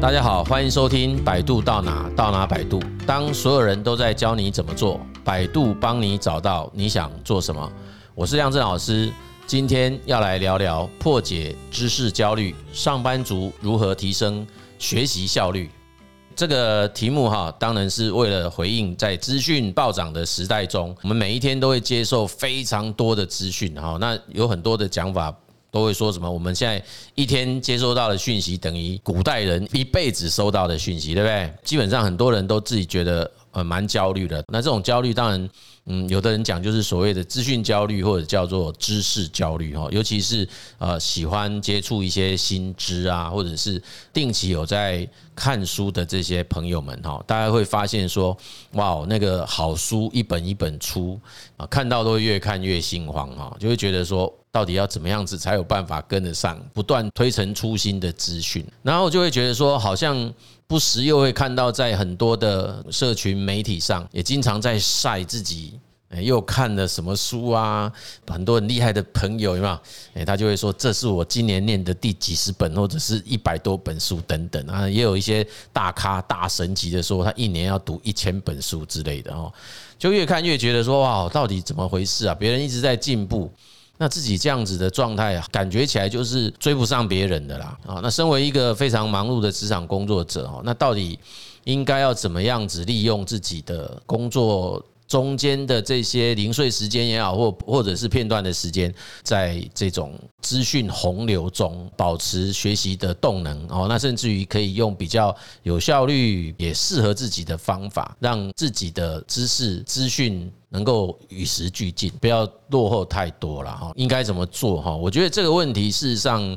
大家好，欢迎收听百度到哪到哪百度。当所有人都在教你怎么做，百度帮你找到你想做什么。我是亮正老师，今天要来聊聊破解知识焦虑，上班族如何提升学习效率。这个题目哈，当然是为了回应在资讯暴涨的时代中，我们每一天都会接受非常多的资讯哈。那有很多的讲法。都会说什么？我们现在一天接收到的讯息，等于古代人一辈子收到的讯息，对不对？基本上很多人都自己觉得呃蛮焦虑的。那这种焦虑，当然，嗯，有的人讲就是所谓的资讯焦虑，或者叫做知识焦虑哈。尤其是呃喜欢接触一些新知啊，或者是定期有在看书的这些朋友们哈，大家会发现说，哇，那个好书一本一本出啊，看到都会越看越心慌哈，就会觉得说。到底要怎么样子才有办法跟得上不断推陈出新的资讯？然后我就会觉得说，好像不时又会看到在很多的社群媒体上，也经常在晒自己，哎又看了什么书啊？很多很厉害的朋友有没有？哎他就会说，这是我今年念的第几十本，或者是一百多本书等等啊。也有一些大咖大神级的说，他一年要读一千本书之类的哦。就越看越觉得说，哇，到底怎么回事啊？别人一直在进步。那自己这样子的状态啊，感觉起来就是追不上别人的啦。啊，那身为一个非常忙碌的职场工作者哦，那到底应该要怎么样子利用自己的工作中间的这些零碎时间也好，或或者是片段的时间，在这种资讯洪流中保持学习的动能哦，那甚至于可以用比较有效率也适合自己的方法，让自己的知识资讯。能够与时俱进，不要落后太多了哈。应该怎么做哈？我觉得这个问题事实上，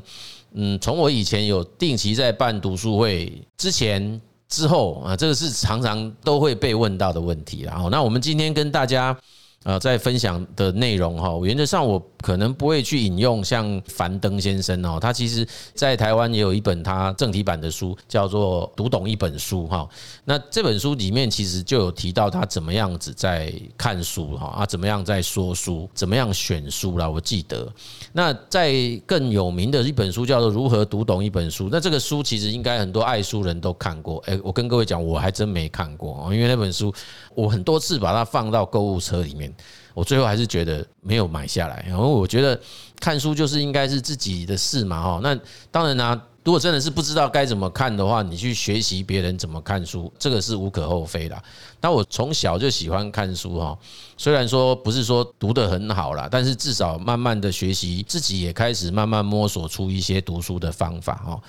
嗯，从我以前有定期在办读书会之前、之后啊，这个是常常都会被问到的问题了。那我们今天跟大家。呃，在分享的内容哈，原则上我可能不会去引用像樊登先生哦，他其实在台湾也有一本他正体版的书，叫做《读懂一本书》哈。那这本书里面其实就有提到他怎么样子在看书哈，啊，怎么样在说书，怎么样选书啦。我记得，那在更有名的一本书叫做《如何读懂一本书》，那这个书其实应该很多爱书人都看过。诶，我跟各位讲，我还真没看过哦，因为那本书我很多次把它放到购物车里面。我最后还是觉得没有买下来，然后我觉得看书就是应该是自己的事嘛，哈。那当然啦，如果真的是不知道该怎么看的话，你去学习别人怎么看书，这个是无可厚非的。但我从小就喜欢看书，哈，虽然说不是说读得很好啦，但是至少慢慢的学习，自己也开始慢慢摸索出一些读书的方法，哈。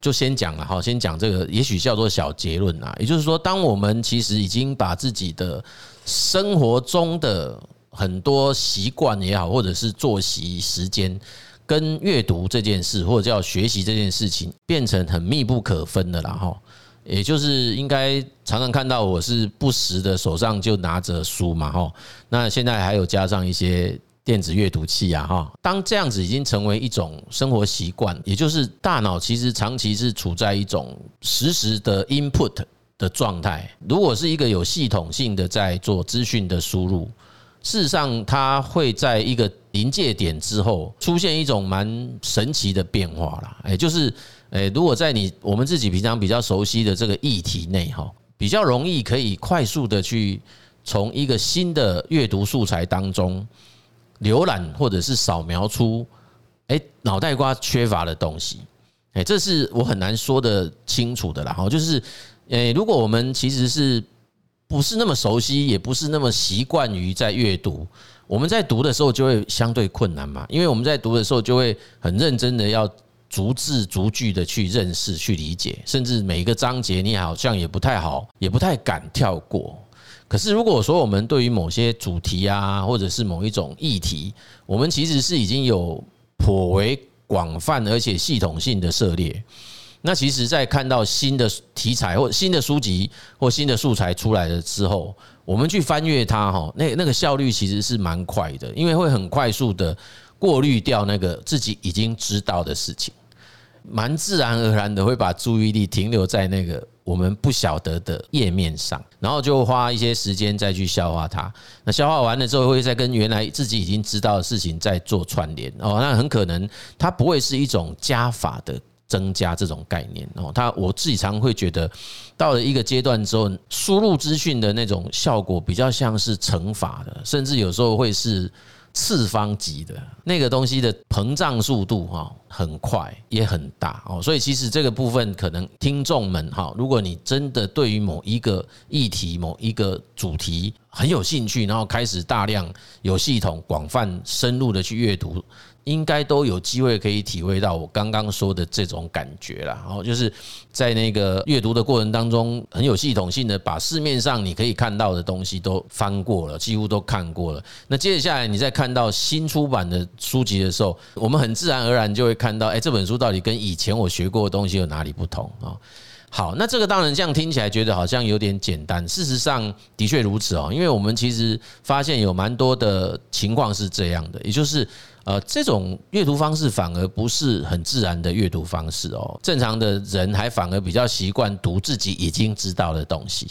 就先讲了，哈，先讲这个，也许叫做小结论啊。也就是说，当我们其实已经把自己的生活中的很多习惯也好，或者是作息时间，跟阅读这件事，或者叫学习这件事情，变成很密不可分的了哈。也就是应该常常看到我是不时的手上就拿着书嘛哈。那现在还有加上一些电子阅读器啊哈。当这样子已经成为一种生活习惯，也就是大脑其实长期是处在一种实时的 input 的状态。如果是一个有系统性的在做资讯的输入。事实上，它会在一个临界点之后出现一种蛮神奇的变化啦。哎，就是，哎，如果在你我们自己平常比较熟悉的这个议题内哈，比较容易可以快速的去从一个新的阅读素材当中浏览或者是扫描出，哎，脑袋瓜缺乏的东西。哎，这是我很难说得清楚的啦。哈，就是，哎，如果我们其实是。不是那么熟悉，也不是那么习惯于在阅读。我们在读的时候就会相对困难嘛，因为我们在读的时候就会很认真的要逐字逐句的去认识、去理解，甚至每一个章节你好像也不太好，也不太敢跳过。可是如果说我们对于某些主题啊，或者是某一种议题，我们其实是已经有颇为广泛而且系统性的涉猎。那其实，在看到新的题材或新的书籍或新的素材出来了之后，我们去翻阅它，哈，那那个效率其实是蛮快的，因为会很快速的过滤掉那个自己已经知道的事情，蛮自然而然的会把注意力停留在那个我们不晓得的页面上，然后就花一些时间再去消化它。那消化完了之后，会再跟原来自己已经知道的事情再做串联哦，那很可能它不会是一种加法的。增加这种概念哦。他我自己常会觉得，到了一个阶段之后，输入资讯的那种效果比较像是乘法的，甚至有时候会是。次方级的那个东西的膨胀速度哈很快也很大哦，所以其实这个部分可能听众们哈，如果你真的对于某一个议题、某一个主题很有兴趣，然后开始大量有系统、广泛、深入的去阅读。应该都有机会可以体会到我刚刚说的这种感觉啦。哦，就是在那个阅读的过程当中，很有系统性的把市面上你可以看到的东西都翻过了，几乎都看过了。那接下来，你再看到新出版的书籍的时候，我们很自然而然就会看到，哎，这本书到底跟以前我学过的东西有哪里不同啊？好，那这个当然这样听起来觉得好像有点简单，事实上的确如此哦，因为我们其实发现有蛮多的情况是这样的，也就是。呃，这种阅读方式反而不是很自然的阅读方式哦。正常的人还反而比较习惯读自己已经知道的东西。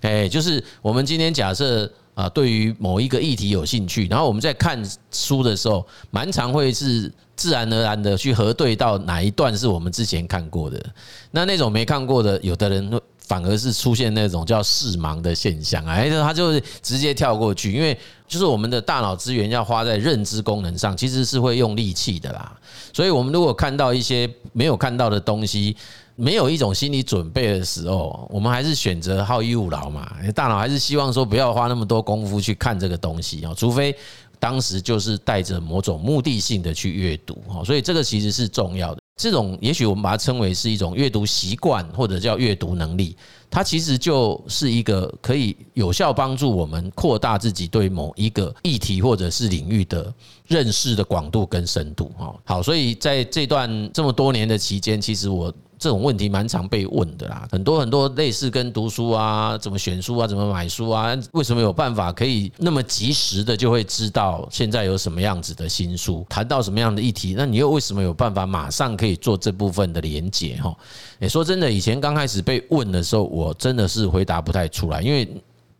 哎，就是我们今天假设啊，对于某一个议题有兴趣，然后我们在看书的时候，蛮常会是自然而然的去核对到哪一段是我们之前看过的。那那种没看过的，有的人反而是出现那种叫视盲的现象，哎，他就直接跳过去，因为。就是我们的大脑资源要花在认知功能上，其实是会用力气的啦。所以，我们如果看到一些没有看到的东西，没有一种心理准备的时候，我们还是选择好逸恶劳嘛。大脑还是希望说不要花那么多功夫去看这个东西啊，除非当时就是带着某种目的性的去阅读哦。所以，这个其实是重要的。这种也许我们把它称为是一种阅读习惯，或者叫阅读能力。它其实就是一个可以有效帮助我们扩大自己对某一个议题或者是领域的认识的广度跟深度。哈，好，所以在这段这么多年的期间，其实我。这种问题蛮常被问的啦，很多很多类似跟读书啊、怎么选书啊、怎么买书啊，为什么有办法可以那么及时的就会知道现在有什么样子的新书，谈到什么样的议题？那你又为什么有办法马上可以做这部分的连结？哈，诶，说真的，以前刚开始被问的时候，我我真的是回答不太出来，因为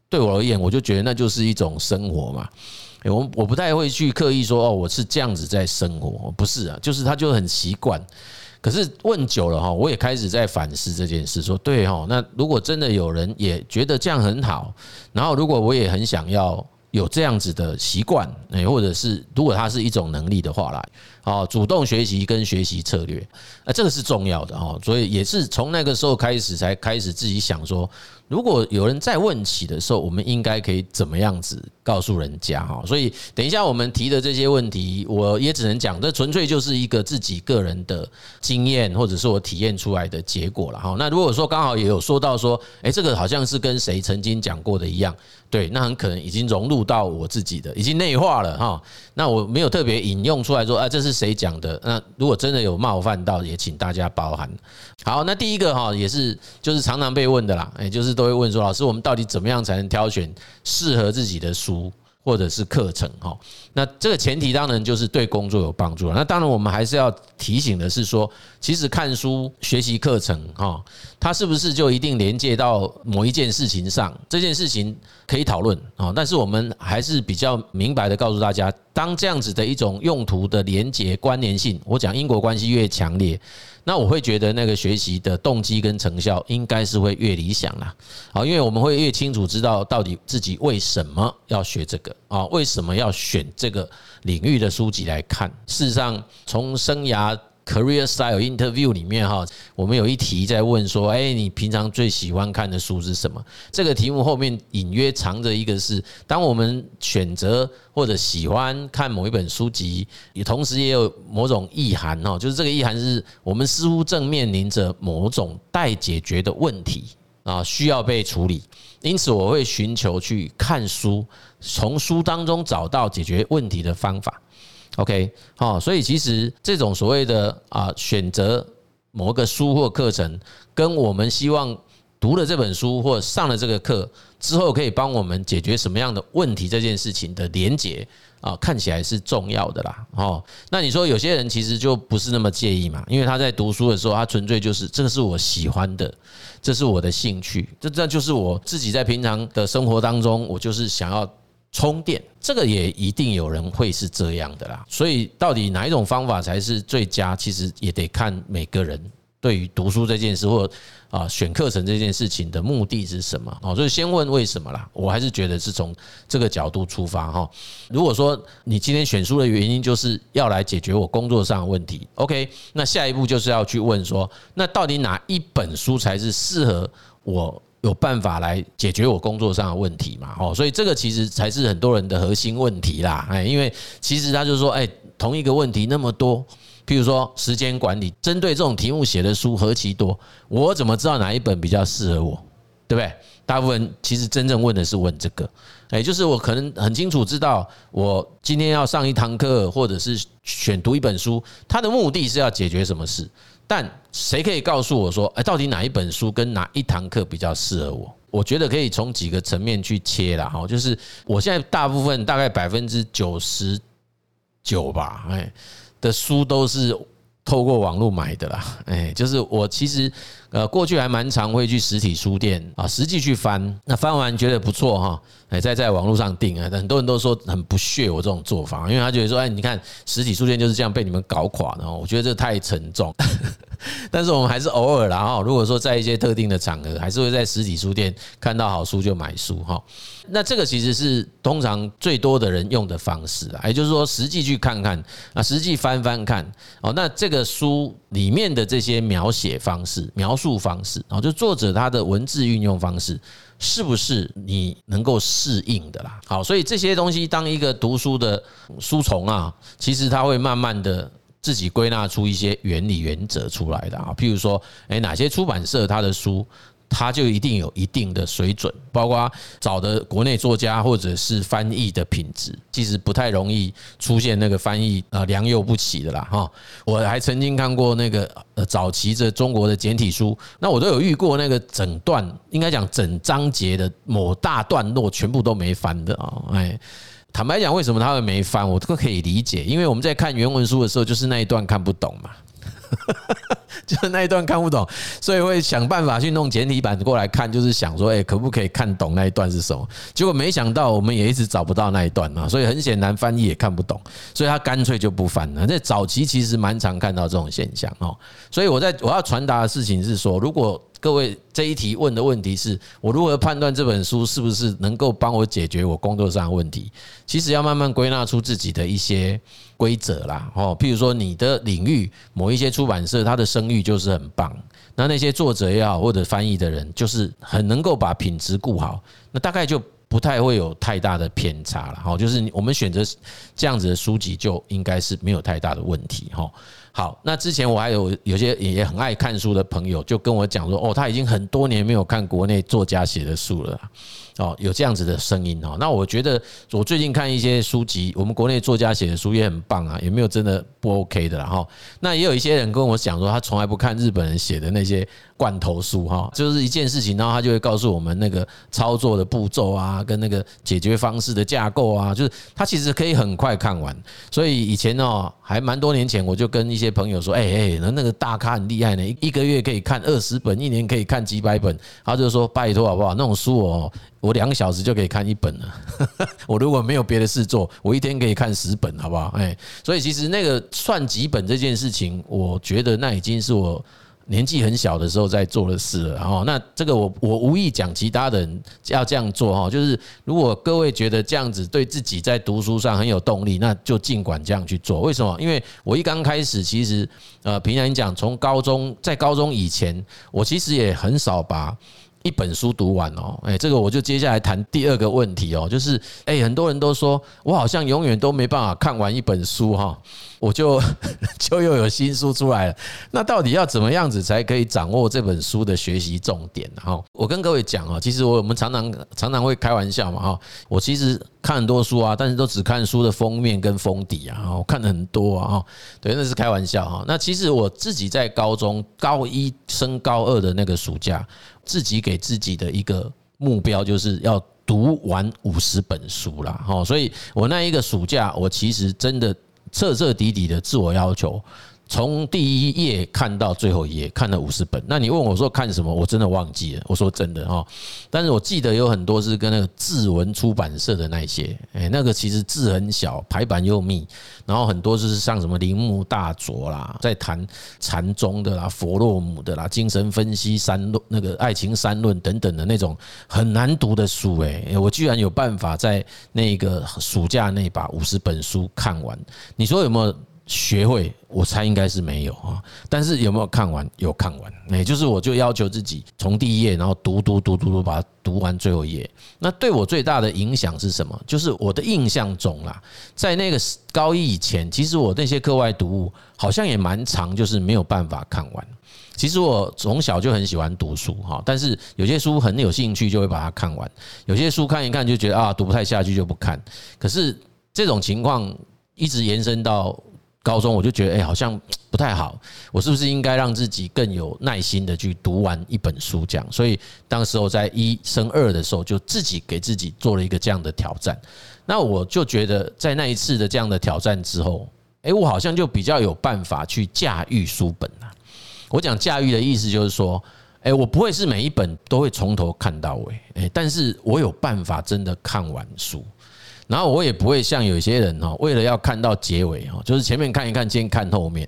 对我而言，我就觉得那就是一种生活嘛。我我不太会去刻意说哦，我是这样子在生活，不是啊，就是他就很习惯。可是问久了哈，我也开始在反思这件事，说对哈，那如果真的有人也觉得这样很好，然后如果我也很想要有这样子的习惯，诶，或者是如果它是一种能力的话来，哦，主动学习跟学习策略，啊，这个是重要的哈，所以也是从那个时候开始才开始自己想说。如果有人再问起的时候，我们应该可以怎么样子告诉人家哈？所以等一下我们提的这些问题，我也只能讲，这纯粹就是一个自己个人的经验，或者是我体验出来的结果了哈。那如果说刚好也有说到说，诶，这个好像是跟谁曾经讲过的一样，对，那很可能已经融入到我自己的，已经内化了哈。那我没有特别引用出来说，啊，这是谁讲的？那如果真的有冒犯到，也请大家包涵。好，那第一个哈，也是就是常常被问的啦，诶，就是。都会问说：“老师，我们到底怎么样才能挑选适合自己的书或者是课程？”哈，那这个前提当然就是对工作有帮助了。那当然，我们还是要提醒的是说，其实看书、学习课程，哈，它是不是就一定连接到某一件事情上？这件事情可以讨论啊，但是我们还是比较明白的告诉大家，当这样子的一种用途的连接关联性，我讲因果关系越强烈。那我会觉得那个学习的动机跟成效应该是会越理想啦，好，因为我们会越清楚知道到底自己为什么要学这个啊，为什么要选这个领域的书籍来看。事实上，从生涯。Career Style Interview 里面哈，我们有一题在问说，哎，你平常最喜欢看的书是什么？这个题目后面隐约藏着一个是，当我们选择或者喜欢看某一本书籍，也同时也有某种意涵哈，就是这个意涵是我们似乎正面临着某种待解决的问题啊，需要被处理，因此我会寻求去看书，从书当中找到解决问题的方法。OK，好，所以其实这种所谓的啊选择某个书或课程，跟我们希望读了这本书或上了这个课之后，可以帮我们解决什么样的问题这件事情的连结啊，看起来是重要的啦。哦，那你说有些人其实就不是那么介意嘛，因为他在读书的时候，他纯粹就是这个是我喜欢的，这是我的兴趣，这这就是我自己在平常的生活当中，我就是想要。充电，这个也一定有人会是这样的啦。所以到底哪一种方法才是最佳，其实也得看每个人对于读书这件事或啊选课程这件事情的目的是什么？哦，所以先问为什么啦。我还是觉得是从这个角度出发哈。如果说你今天选书的原因就是要来解决我工作上的问题，OK，那下一步就是要去问说，那到底哪一本书才是适合我？有办法来解决我工作上的问题嘛？哦，所以这个其实才是很多人的核心问题啦。哎，因为其实他就说，哎，同一个问题那么多，譬如说时间管理，针对这种题目写的书何其多，我怎么知道哪一本比较适合我？对不对？大部分其实真正问的是问这个，哎，就是我可能很清楚知道，我今天要上一堂课，或者是选读一本书，它的目的是要解决什么事？但谁可以告诉我说，哎，到底哪一本书跟哪一堂课比较适合我？我觉得可以从几个层面去切啦。哈，就是我现在大部分大概百分之九十九吧，哎，的书都是透过网络买的啦。哎，就是我其实呃过去还蛮常会去实体书店啊，实际去翻，那翻完觉得不错哈。哎，在在网络上订啊，很多人都说很不屑我这种做法，因为他觉得说，哎，你看实体书店就是这样被你们搞垮的哦。我觉得这太沉重，但是我们还是偶尔啦哈。如果说在一些特定的场合，还是会在实体书店看到好书就买书哈。那这个其实是通常最多的人用的方式啊，也就是说实际去看看啊，实际翻翻看哦。那这个书里面的这些描写方式、描述方式啊，就作者他的文字运用方式。是不是你能够适应的啦？好，所以这些东西，当一个读书的书虫啊，其实他会慢慢的自己归纳出一些原理原则出来的啊。譬如说，哎，哪些出版社他的书，它就一定有一定的水准，包括找的国内作家或者是翻译的品质，其实不太容易出现那个翻译啊良莠不齐的啦哈。我还曾经看过那个呃早期的中国的简体书，那我都有遇过那个整段应该讲整章节的某大段落全部都没翻的啊，哎，坦白讲，为什么他会没翻，我都可以理解，因为我们在看原文书的时候，就是那一段看不懂嘛。就是那一段看不懂，所以会想办法去弄简体版过来看，就是想说，哎，可不可以看懂那一段是什么？结果没想到，我们也一直找不到那一段嘛，所以很显然翻译也看不懂，所以他干脆就不翻了。在早期其实蛮常看到这种现象哦，所以我在我要传达的事情是说，如果各位这一题问的问题是我如何判断这本书是不是能够帮我解决我工作上的问题，其实要慢慢归纳出自己的一些规则啦。哦，譬如说你的领域某一些出版社，它的声誉就是很棒，那那些作者也好或者翻译的人，就是很能够把品质顾好，那大概就不太会有太大的偏差了。好，就是我们选择这样子的书籍，就应该是没有太大的问题。哈。好，那之前我还有有些也很爱看书的朋友，就跟我讲说，哦，他已经很多年没有看国内作家写的书了。哦，有这样子的声音哦。那我觉得我最近看一些书籍，我们国内作家写的书也很棒啊，也没有真的不 OK 的啦哈。那也有一些人跟我讲说，他从来不看日本人写的那些罐头书哈，就是一件事情，然后他就会告诉我们那个操作的步骤啊，跟那个解决方式的架构啊，就是他其实可以很快看完。所以以前哦，还蛮多年前，我就跟一些朋友说，哎哎，那那个大咖很厉害呢，一个月可以看二十本，一年可以看几百本。他就说拜托好不好？那种书哦。我两个小时就可以看一本了。我如果没有别的事做，我一天可以看十本，好不好？哎，所以其实那个算几本这件事情，我觉得那已经是我年纪很小的时候在做的事了。哈，那这个我我无意讲其他的人要这样做哈，就是如果各位觉得这样子对自己在读书上很有动力，那就尽管这样去做。为什么？因为我一刚开始，其实呃，平常讲，从高中在高中以前，我其实也很少把。一本书读完哦，哎，这个我就接下来谈第二个问题哦，就是哎，很多人都说我好像永远都没办法看完一本书哈。我就 就又有新书出来了，那到底要怎么样子才可以掌握这本书的学习重点？哈，我跟各位讲啊，其实我我们常常常常会开玩笑嘛，哈，我其实看很多书啊，但是都只看书的封面跟封底啊，我看了很多啊，哈，对，那是开玩笑哈。那其实我自己在高中高一升高二的那个暑假，自己给自己的一个目标就是要读完五十本书啦。哈，所以我那一个暑假，我其实真的。彻彻底底的自我要求，从第一页看到最后一页，看了五十本。那你问我说看什么？我真的忘记了。我说真的哈，但是我记得有很多是跟那个志文出版社的那些，哎，那个其实字很小，排版又密，然后很多就是像什么铃木大佐啦，在谈禅宗的啦、佛洛姆的啦、精神分析三论、那个爱情三论等等的那种很难读的书，哎，我居然有办法在那个暑假内把五十本书看完。你说有没有？学会，我猜应该是没有啊，但是有没有看完？有看完，也就是我就要求自己从第一页，然后读读读读读，把它读完最后一页。那对我最大的影响是什么？就是我的印象中啦，在那个高一以前，其实我那些课外读物好像也蛮长，就是没有办法看完。其实我从小就很喜欢读书哈，但是有些书很有兴趣，就会把它看完；有些书看一看就觉得啊，读不太下去就不看。可是这种情况一直延伸到。高中我就觉得，哎，好像 不太好。我是不是应该让自己更有耐心的去读完一本书？这样，所以当时候在一升二的时候，就自己给自己做了一个这样的挑战。那我就觉得，在那一次的这样的挑战之后，哎，我好像就比较有办法去驾驭书本了。我讲驾驭的意思就是说，哎，我不会是每一本都会从头看到尾，哎，但是我有办法真的看完书。然后我也不会像有些人哦，为了要看到结尾哦，就是前面看一看，先看后面，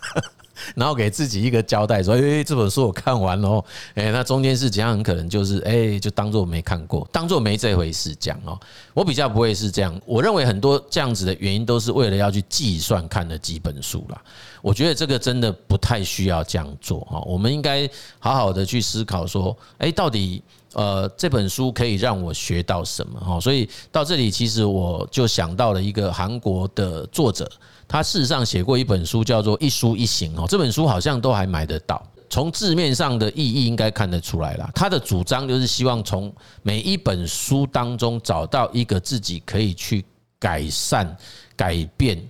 然后给自己一个交代，说：“哎，这本书我看完了，哎，那中间是怎样？很可能就是哎，就当做没看过，当做没这回事讲哦。我比较不会是这样，我认为很多这样子的原因都是为了要去计算看了几本书啦。我觉得这个真的不太需要这样做哈，我们应该好好的去思考说，哎，到底。呃，这本书可以让我学到什么哈？所以到这里，其实我就想到了一个韩国的作者，他事实上写过一本书，叫做《一书一行》哦。这本书好像都还买得到，从字面上的意义应该看得出来了。他的主张就是希望从每一本书当中找到一个自己可以去改善、改变、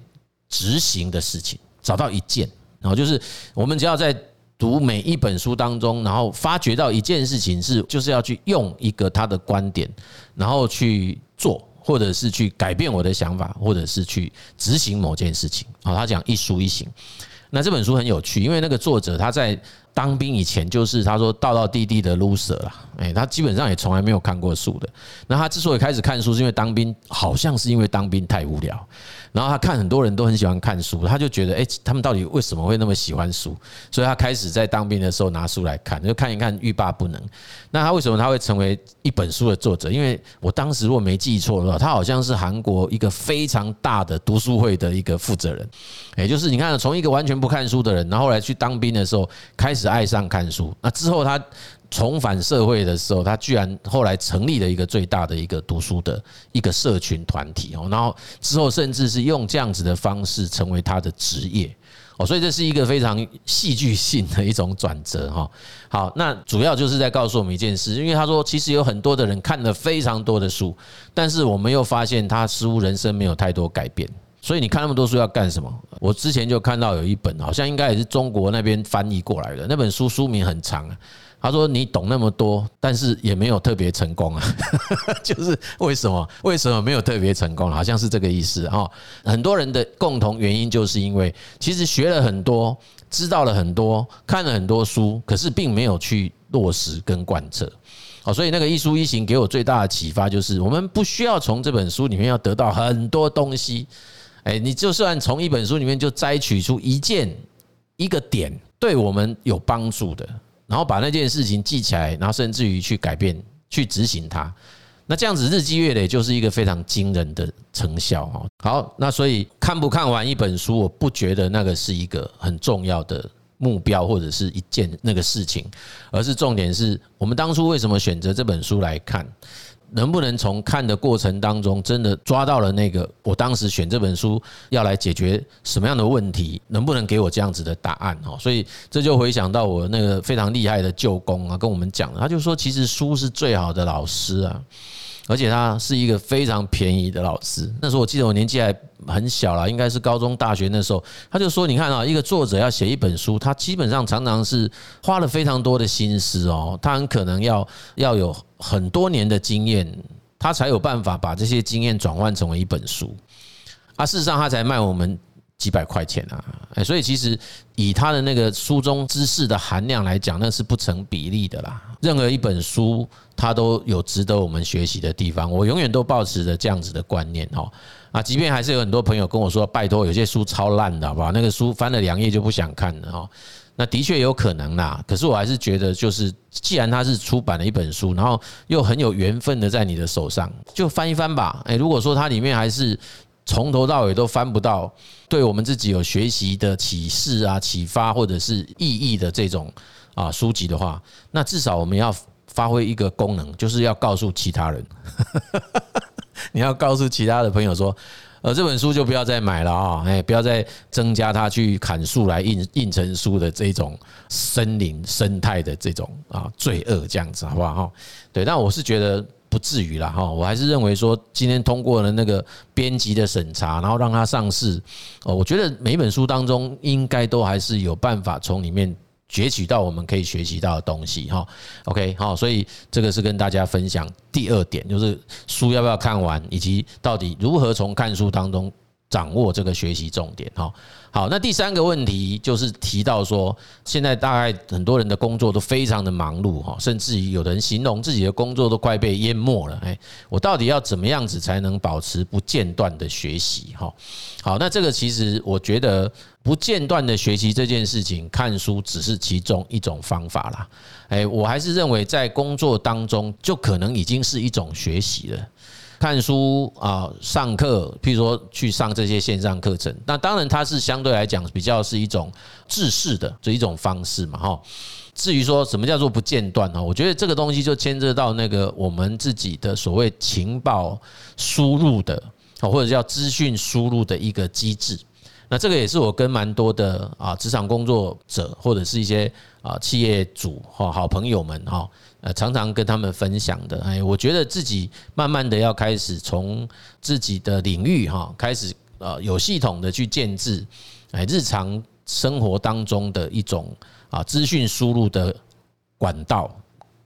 执行的事情，找到一件，然后就是我们只要在。读每一本书当中，然后发觉到一件事情是，就是要去用一个他的观点，然后去做，或者是去改变我的想法，或者是去执行某件事情。好，他讲一书一行。那这本书很有趣，因为那个作者他在当兵以前就是他说道道地地的 loser 啦，哎，他基本上也从来没有看过书的。那他之所以开始看书，是因为当兵，好像是因为当兵太无聊。然后他看很多人都很喜欢看书，他就觉得，哎，他们到底为什么会那么喜欢书？所以他开始在当兵的时候拿书来看，就看一看欲罢不能。那他为什么他会成为一本书的作者？因为我当时如果没记错的话，他好像是韩国一个非常大的读书会的一个负责人，也就是你看，从一个完全不看书的人，然后来去当兵的时候开始爱上看书，那之后他。重返社会的时候，他居然后来成立了一个最大的一个读书的一个社群团体哦，然后之后甚至是用这样子的方式成为他的职业哦，所以这是一个非常戏剧性的一种转折哈。好，那主要就是在告诉我们一件事，因为他说其实有很多的人看了非常多的书，但是我们又发现他似乎人生没有太多改变，所以你看那么多书要干什么？我之前就看到有一本好像应该也是中国那边翻译过来的那本书，书名很长啊。他说：“你懂那么多，但是也没有特别成功啊，就是为什么？为什么没有特别成功？好像是这个意思哈。很多人的共同原因就是因为其实学了很多，知道了很多，看了很多书，可是并没有去落实跟贯彻。好，所以那个一书一行给我最大的启发就是，我们不需要从这本书里面要得到很多东西。哎，你就算从一本书里面就摘取出一件一个点，对我们有帮助的。”然后把那件事情记起来，然后甚至于去改变、去执行它，那这样子日积月累就是一个非常惊人的成效哈。好，那所以看不看完一本书，我不觉得那个是一个很重要的目标或者是一件那个事情，而是重点是我们当初为什么选择这本书来看。能不能从看的过程当中真的抓到了那个我当时选这本书要来解决什么样的问题？能不能给我这样子的答案？哦，所以这就回想到我那个非常厉害的舅公啊，跟我们讲，他就说其实书是最好的老师啊。而且他是一个非常便宜的老师。那时候我记得我年纪还很小啦，应该是高中、大学那时候。他就说：“你看啊，一个作者要写一本书，他基本上常常是花了非常多的心思哦。他很可能要要有很多年的经验，他才有办法把这些经验转换成为一本书。啊，事实上他才卖我们几百块钱啊，哎，所以其实以他的那个书中知识的含量来讲，那是不成比例的啦。任何一本书，它都有值得我们学习的地方。我永远都保持着这样子的观念哦。啊，即便还是有很多朋友跟我说，拜托，有些书超烂的，好不好？那个书翻了两页就不想看了哦。那的确有可能啦，可是我还是觉得，就是既然它是出版了一本书，然后又很有缘分的在你的手上，就翻一翻吧。哎，如果说它里面还是从头到尾都翻不到，对我们自己有学习的启示啊、启发或者是意义的这种啊书籍的话，那至少我们要发挥一个功能，就是要告诉其他人，你要告诉其他的朋友说，呃，这本书就不要再买了啊，哎，不要再增加它去砍树来印印成书的这种森林生态的这种啊罪恶，这样子好不好？哈，对，但我是觉得。不至于啦，哈，我还是认为说，今天通过了那个编辑的审查，然后让它上市，哦，我觉得每本书当中应该都还是有办法从里面攫取到我们可以学习到的东西，哈，OK，好，所以这个是跟大家分享第二点，就是书要不要看完，以及到底如何从看书当中掌握这个学习重点，哈。好，那第三个问题就是提到说，现在大概很多人的工作都非常的忙碌哈，甚至于有的人形容自己的工作都快被淹没了。哎，我到底要怎么样子才能保持不间断的学习？哈，好，那这个其实我觉得不间断的学习这件事情，看书只是其中一种方法啦。哎，我还是认为在工作当中就可能已经是一种学习了。看书啊，上课，譬如说去上这些线上课程，那当然它是相对来讲比较是一种制式的这一种方式嘛，哈。至于说什么叫做不间断呢？我觉得这个东西就牵涉到那个我们自己的所谓情报输入的，或者叫资讯输入的一个机制。那这个也是我跟蛮多的啊职场工作者或者是一些啊企业主哈好朋友们哈。呃，常常跟他们分享的，哎，我觉得自己慢慢的要开始从自己的领域哈，开始呃有系统的去建置，哎，日常生活当中的一种啊资讯输入的管道，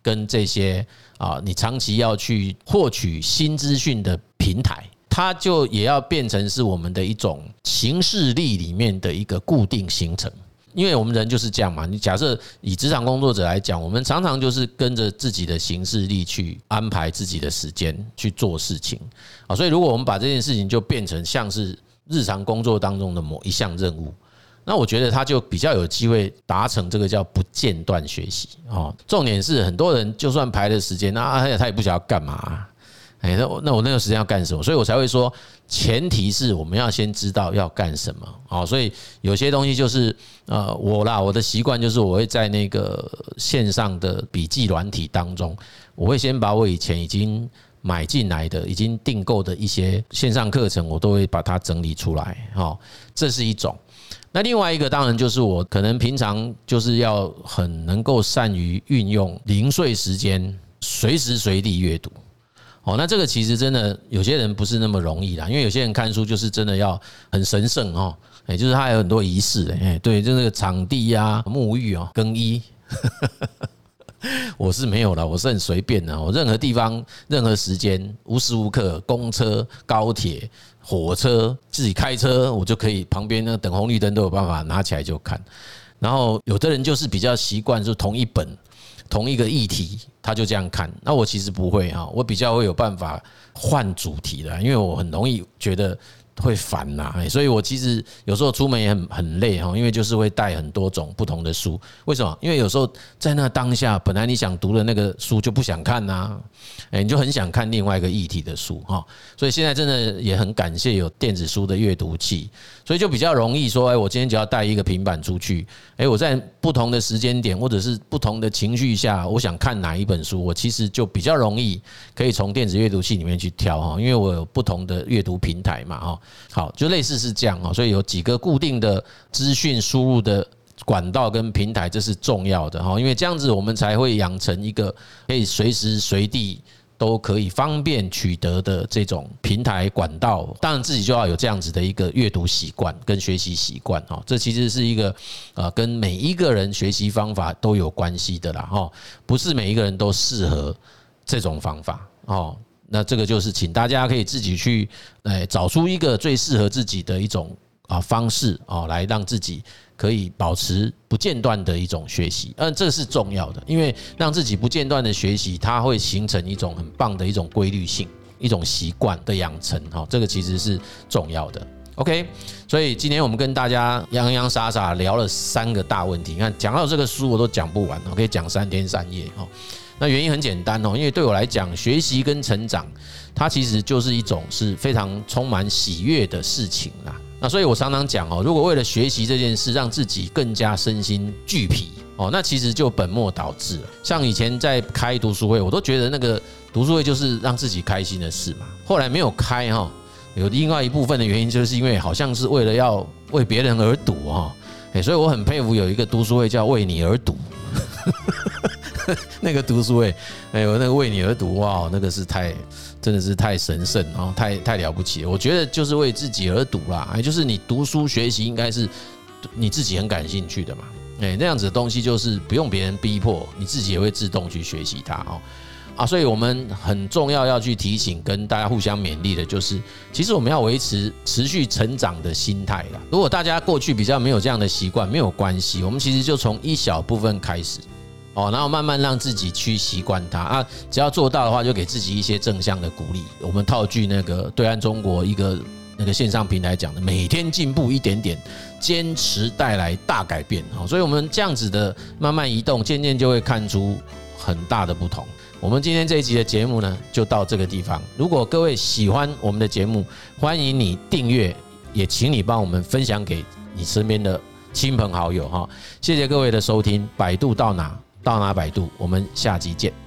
跟这些啊你长期要去获取新资讯的平台，它就也要变成是我们的一种行事力里面的一个固定行程。因为我们人就是这样嘛，你假设以职场工作者来讲，我们常常就是跟着自己的行事力去安排自己的时间去做事情啊，所以如果我们把这件事情就变成像是日常工作当中的某一项任务，那我觉得他就比较有机会达成这个叫不间断学习哦。重点是很多人就算排了时间，那他也不晓得要干嘛。哎，那我那我那个时间要干什么？所以我才会说，前提是我们要先知道要干什么。好，所以有些东西就是呃，我啦，我的习惯就是我会在那个线上的笔记软体当中，我会先把我以前已经买进来的、已经订购的一些线上课程，我都会把它整理出来。好，这是一种。那另外一个当然就是我可能平常就是要很能够善于运用零碎时间，随时随地阅读。哦，那这个其实真的有些人不是那么容易啦，因为有些人看书就是真的要很神圣哦，哎，就是他有很多仪式，哎，对，就那个场地呀、沐浴哦、更衣，我是没有了，我是很随便的，我任何地方、任何时间、无时无刻，公车、高铁、火车、自己开车，我就可以旁边那等红绿灯都有办法拿起来就看。然后有的人就是比较习惯，就同一本。同一个议题，他就这样看。那我其实不会啊，我比较会有办法换主题的，因为我很容易觉得。会烦呐，所以我其实有时候出门也很很累哈，因为就是会带很多种不同的书。为什么？因为有时候在那当下，本来你想读的那个书就不想看呐，哎，你就很想看另外一个议题的书哈。所以现在真的也很感谢有电子书的阅读器，所以就比较容易说，哎，我今天只要带一个平板出去，哎，我在不同的时间点或者是不同的情绪下，我想看哪一本书，我其实就比较容易可以从电子阅读器里面去挑哈，因为我有不同的阅读平台嘛哈。好，就类似是这样哈，所以有几个固定的资讯输入的管道跟平台，这是重要的哈，因为这样子我们才会养成一个可以随时随地都可以方便取得的这种平台管道。当然自己就要有这样子的一个阅读习惯跟学习习惯哈，这其实是一个啊跟每一个人学习方法都有关系的啦哈，不是每一个人都适合这种方法哦。那这个就是，请大家可以自己去，哎，找出一个最适合自己的一种啊方式啊，来让自己可以保持不间断的一种学习。嗯，这是重要的，因为让自己不间断的学习，它会形成一种很棒的一种规律性，一种习惯的养成。哈，这个其实是重要的。OK，所以今天我们跟大家洋洋洒洒聊了三个大问题。你看，讲到这个书我都讲不完，我可以讲三天三夜。哈，那原因很简单哦，因为对我来讲，学习跟成长，它其实就是一种是非常充满喜悦的事情啦。那所以我常常讲哦，如果为了学习这件事，让自己更加身心俱疲哦，那其实就本末倒置了。像以前在开读书会，我都觉得那个读书会就是让自己开心的事嘛。后来没有开哈。有另外一部分的原因，就是因为好像是为了要为别人而读哈，哎，所以我很佩服有一个读书会叫为你而读，那个读书会，哎呦，那个为你而读哇，那个是太真的是太神圣啊，太太了不起了。我觉得就是为自己而读啦，哎，就是你读书学习应该是你自己很感兴趣的嘛，哎，那样子的东西就是不用别人逼迫，你自己也会自动去学习它哦。啊，所以我们很重要要去提醒，跟大家互相勉励的，就是其实我们要维持持续成长的心态啦。如果大家过去比较没有这样的习惯，没有关系，我们其实就从一小部分开始，哦，然后慢慢让自己去习惯它啊。只要做到的话，就给自己一些正向的鼓励。我们套句那个对岸中国一个那个线上平台讲的，每天进步一点点，坚持带来大改变。哦，所以我们这样子的慢慢移动，渐渐就会看出很大的不同。我们今天这一集的节目呢，就到这个地方。如果各位喜欢我们的节目，欢迎你订阅，也请你帮我们分享给你身边的亲朋好友哈。谢谢各位的收听，百度到哪到哪百度，我们下集见。